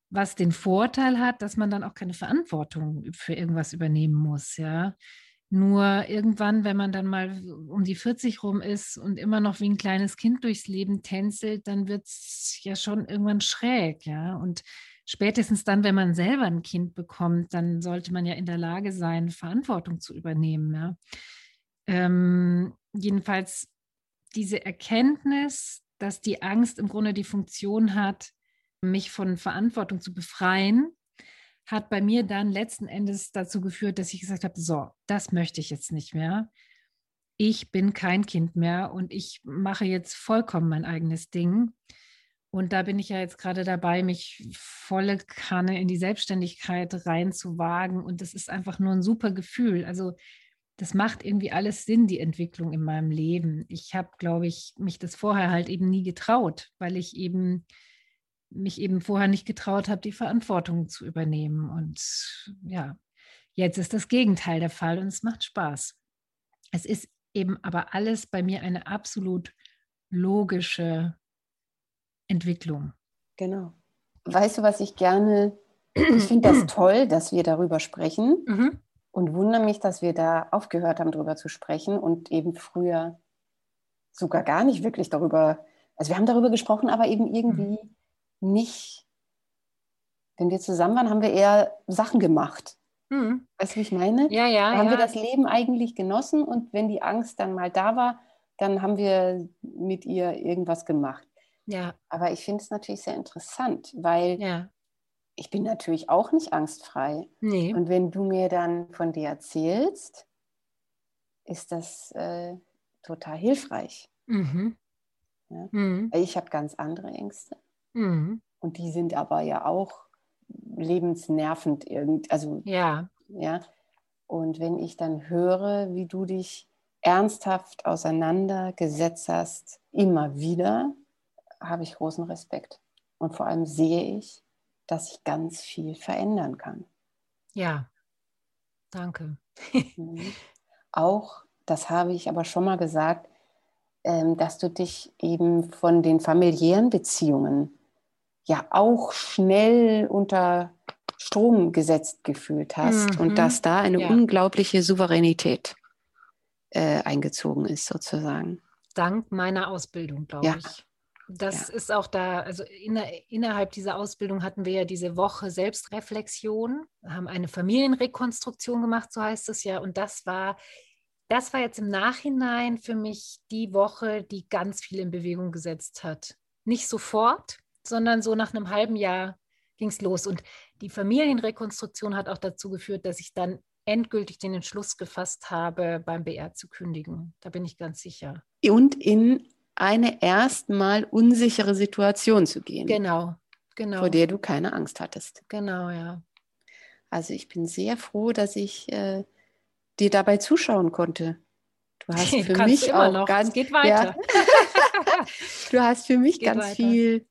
Was den Vorteil hat, dass man dann auch keine Verantwortung für irgendwas übernehmen muss, ja. Nur irgendwann, wenn man dann mal um die 40 rum ist und immer noch wie ein kleines Kind durchs Leben tänzelt, dann wird es ja schon irgendwann schräg, ja. Und spätestens dann, wenn man selber ein Kind bekommt, dann sollte man ja in der Lage sein, Verantwortung zu übernehmen. Ja. Ähm, jedenfalls diese Erkenntnis, dass die Angst im Grunde die Funktion hat, mich von Verantwortung zu befreien, hat bei mir dann letzten Endes dazu geführt, dass ich gesagt habe, so, das möchte ich jetzt nicht mehr. Ich bin kein Kind mehr und ich mache jetzt vollkommen mein eigenes Ding. Und da bin ich ja jetzt gerade dabei, mich volle Kanne in die Selbstständigkeit reinzuwagen. Und das ist einfach nur ein super Gefühl. Also das macht irgendwie alles Sinn, die Entwicklung in meinem Leben. Ich habe, glaube ich, mich das vorher halt eben nie getraut, weil ich eben mich eben vorher nicht getraut habe, die Verantwortung zu übernehmen. Und ja, jetzt ist das Gegenteil der Fall und es macht Spaß. Es ist eben aber alles bei mir eine absolut logische Entwicklung. Genau. Weißt du, was ich gerne, ich finde das toll, dass wir darüber sprechen mhm. und wundere mich, dass wir da aufgehört haben, darüber zu sprechen und eben früher sogar gar nicht wirklich darüber, also wir haben darüber gesprochen, aber eben irgendwie mhm. nicht, wenn wir zusammen waren, haben wir eher Sachen gemacht. Mhm. Weißt du, wie ich meine? Ja, ja. Da haben ja. wir das Leben eigentlich genossen und wenn die Angst dann mal da war, dann haben wir mit ihr irgendwas gemacht. Ja. Aber ich finde es natürlich sehr interessant, weil ja. ich bin natürlich auch nicht angstfrei. Nee. Und wenn du mir dann von dir erzählst, ist das äh, total hilfreich. Mhm. Ja? Mhm. Ich habe ganz andere Ängste. Mhm. Und die sind aber ja auch lebensnervend irgend, also Ja. ja. Und wenn ich dann höre, wie du dich ernsthaft auseinandergesetzt hast, immer wieder, habe ich großen Respekt. Und vor allem sehe ich, dass ich ganz viel verändern kann. Ja. Danke. Mhm. Auch, das habe ich aber schon mal gesagt, ähm, dass du dich eben von den familiären Beziehungen ja auch schnell unter Strom gesetzt gefühlt hast Mhm. und dass da eine Ja. unglaubliche Souveränität äh, eingezogen ist, sozusagen. Dank meiner Ausbildung, glaube Ja. ich. Das ist auch da, also inner, innerhalb dieser Ausbildung hatten wir ja diese Woche Selbstreflexion, haben eine Familienrekonstruktion gemacht, so heißt es ja. Und das war, das war jetzt im Nachhinein für mich die Woche, die ganz viel in Bewegung gesetzt hat. Nicht sofort, sondern so nach einem halben Jahr ging es los. Und die Familienrekonstruktion hat auch dazu geführt, dass ich dann endgültig den Entschluss gefasst habe, beim BR zu kündigen. Da bin ich ganz sicher. Und in eine erstmal unsichere Situation zu gehen, Genau, genau. vor der du keine Angst hattest. Genau, ja. Also ich bin sehr froh, dass ich äh, dir dabei zuschauen konnte. Du hast für Kannst mich auch noch. ganz es geht weiter. Du hast für mich Geht ganz weiter. viel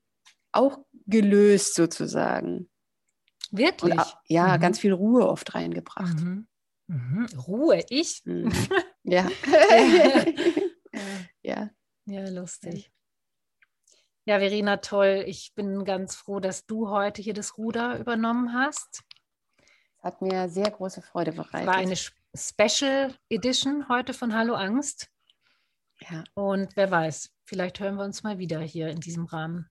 auch gelöst sozusagen. Wirklich? Und ja, Mhm. ganz viel Ruhe oft reingebracht. Mhm. Mhm. Ruhe, ich? Mhm. Ja. Ja. ja. Ja, lustig. Ja, Verena, toll. Ich bin ganz froh, dass du heute hier das Ruder übernommen hast. Hat mir sehr große Freude Es bereitet. war eine Special Edition heute von Hallo Angst. ja. Und wer weiß, vielleicht hören wir uns mal wieder hier in diesem Rahmen.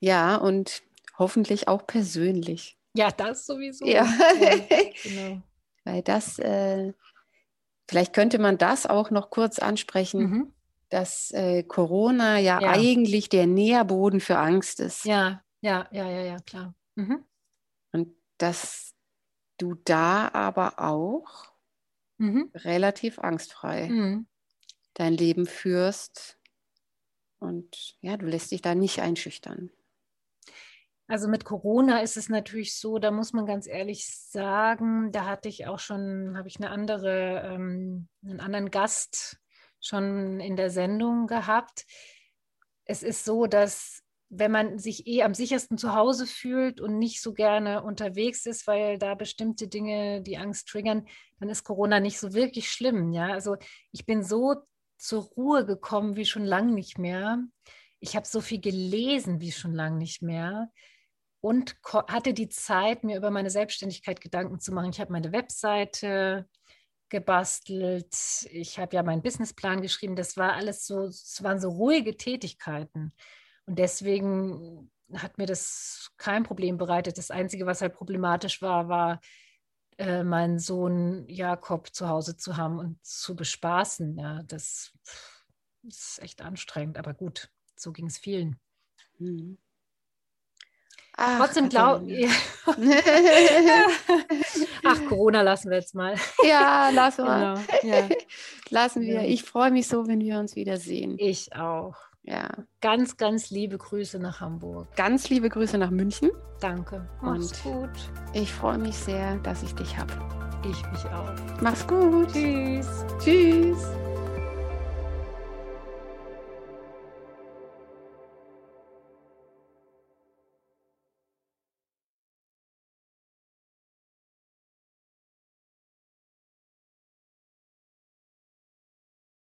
ja, und hoffentlich auch persönlich. Ja, das sowieso. Ja. genau. Weil das, äh, vielleicht könnte man das auch noch kurz ansprechen, Mhm. Dass äh, Corona ja, Ja. eigentlich der Nährboden für Angst ist. Ja, ja, ja, ja, ja, klar. Mhm. Und dass du da aber auch Mhm. relativ angstfrei Mhm. dein Leben führst. Und ja, du lässt dich da nicht einschüchtern. Also mit Corona ist es natürlich so, da muss man ganz ehrlich sagen, da hatte ich auch schon, habe ich eine andere, ähm, einen anderen Gast schon in der Sendung gehabt. Es ist so, dass wenn man sich eh am sichersten zu Hause fühlt und nicht so gerne unterwegs ist, weil da bestimmte Dinge die Angst triggern, dann ist Corona nicht so wirklich schlimm. Ja, also ich bin so zur Ruhe gekommen wie schon lange nicht mehr. Ich habe so viel gelesen wie schon lange nicht mehr und hatte die Zeit, mir über meine Selbstständigkeit Gedanken zu machen. Ich habe meine Webseite gebastelt, ich habe ja meinen Businessplan geschrieben. Das war alles so, es waren so ruhige Tätigkeiten. Und deswegen hat mir das kein Problem bereitet. Das Einzige, was halt problematisch war, war, äh, meinen Sohn Jakob zu Hause zu haben und zu bespaßen. Ja, das ist echt anstrengend, aber gut, so ging es vielen. Mhm. Ach, Trotzdem glaube Katharina. Ach, Corona lassen wir jetzt mal. ja, lass mal. Genau. Ja. Lassen wir. Ich freue mich so, wenn wir uns wiedersehen. Ich auch. Ja. Ganz, ganz liebe Grüße nach Hamburg. Ganz liebe Grüße nach München. Danke. Mach's gut. Ich freue mich sehr, dass ich dich habe. Ich mich auch. Mach's gut. Tschüss. Tschüss.